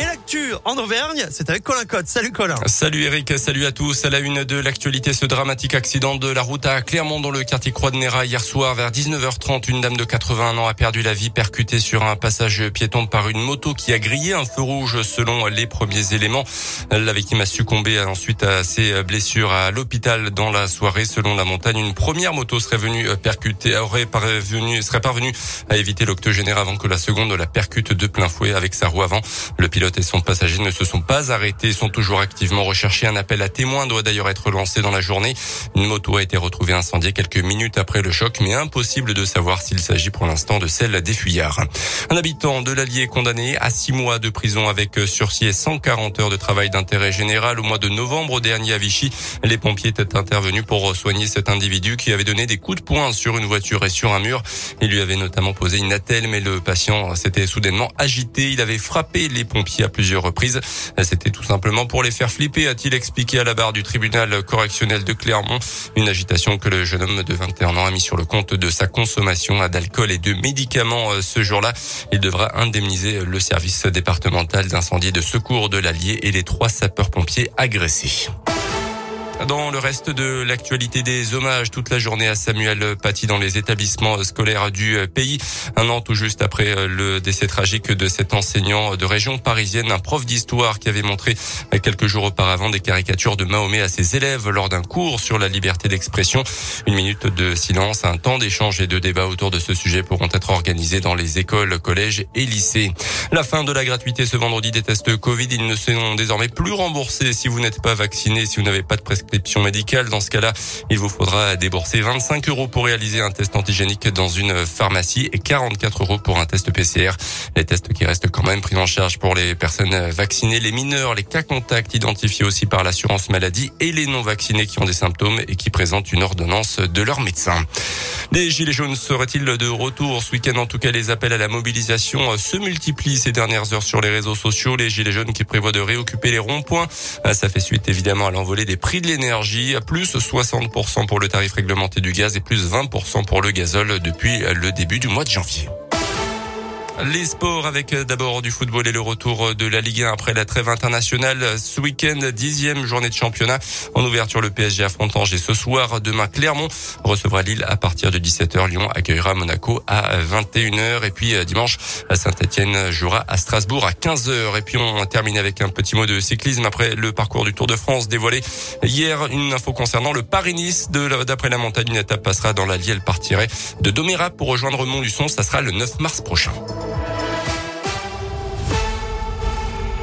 Et l'actu en Auvergne, c'est avec Colin Cotte. Salut Colin. Salut Eric, salut à tous. À la une de l'actualité, ce dramatique accident de la route à Clermont dans le quartier Croix de Néra hier soir vers 19h30. Une dame de 81 ans a perdu la vie percutée sur un passage piéton par une moto qui a grillé un feu rouge selon les premiers éléments. La victime a succombé ensuite à ses blessures à l'hôpital dans la soirée. Selon la montagne, une première moto serait venue percuter, aurait parvenu, serait parvenue à éviter l'octogénaire avant que la seconde la percute de plein fouet avec sa roue avant. Le pilote et son passager ne se sont pas arrêtés, sont toujours activement recherchés. Un appel à témoins doit d'ailleurs être lancé dans la journée. Une moto a été retrouvée incendiée quelques minutes après le choc, mais impossible de savoir s'il s'agit pour l'instant de celle des fuyards. Un habitant de l'Allier condamné à six mois de prison avec sursis et 140 heures de travail d'intérêt général au mois de novembre dernier à Vichy. Les pompiers étaient intervenus pour soigner cet individu qui avait donné des coups de poing sur une voiture et sur un mur. Il lui avait notamment posé une attelle, mais le patient s'était soudainement agité. Il avait frappé les pompiers à plusieurs reprises. C'était tout simplement pour les faire flipper, a-t-il expliqué à la barre du tribunal correctionnel de Clermont. Une agitation que le jeune homme de 21 ans a mis sur le compte de sa consommation d'alcool et de médicaments euh, ce jour-là. Il devra indemniser le service départemental d'incendie de secours de l'Allier et les trois sapeurs-pompiers agressés. Dans le reste de l'actualité des hommages toute la journée à Samuel Paty dans les établissements scolaires du pays. Un an tout juste après le décès tragique de cet enseignant de région parisienne, un prof d'histoire qui avait montré quelques jours auparavant des caricatures de Mahomet à ses élèves lors d'un cours sur la liberté d'expression. Une minute de silence, un temps d'échange et de débat autour de ce sujet pourront être organisés dans les écoles, collèges et lycées. La fin de la gratuité ce vendredi des tests Covid, ils ne seront désormais plus remboursés si vous n'êtes pas vacciné, si vous n'avez pas de prescription prescription médicale. Dans ce cas-là, il vous faudra débourser 25 euros pour réaliser un test antigénique dans une pharmacie et 44 euros pour un test PCR. Les tests qui restent quand même pris en charge pour les personnes vaccinées, les mineurs, les cas contacts identifiés aussi par l'assurance maladie et les non vaccinés qui ont des symptômes et qui présentent une ordonnance de leur médecin. Les gilets jaunes seraient-ils de retour ce week-end? En tout cas, les appels à la mobilisation se multiplient ces dernières heures sur les réseaux sociaux. Les gilets jaunes qui prévoient de réoccuper les ronds-points. Ça fait suite évidemment à l'envolée des prix de l'énergie, plus 60% pour le tarif réglementé du gaz et plus 20% pour le gazole depuis le début du mois de janvier. Les sports avec euh, d'abord du football et le retour de la Ligue 1 après la trêve internationale. Ce week-end, dixième journée de championnat. En ouverture, le PSG affronte Angers ce soir. Demain, Clermont recevra Lille à partir de 17h. Lyon accueillera Monaco à 21h. Et puis euh, dimanche, Saint-Etienne jouera à Strasbourg à 15h. Et puis on termine avec un petit mot de cyclisme après le parcours du Tour de France dévoilé hier. Une info concernant le Paris-Nice. D'après la montagne, une étape passera dans la. Elle partirait de Doméra pour rejoindre Montluçon. Ça sera le 9 mars prochain.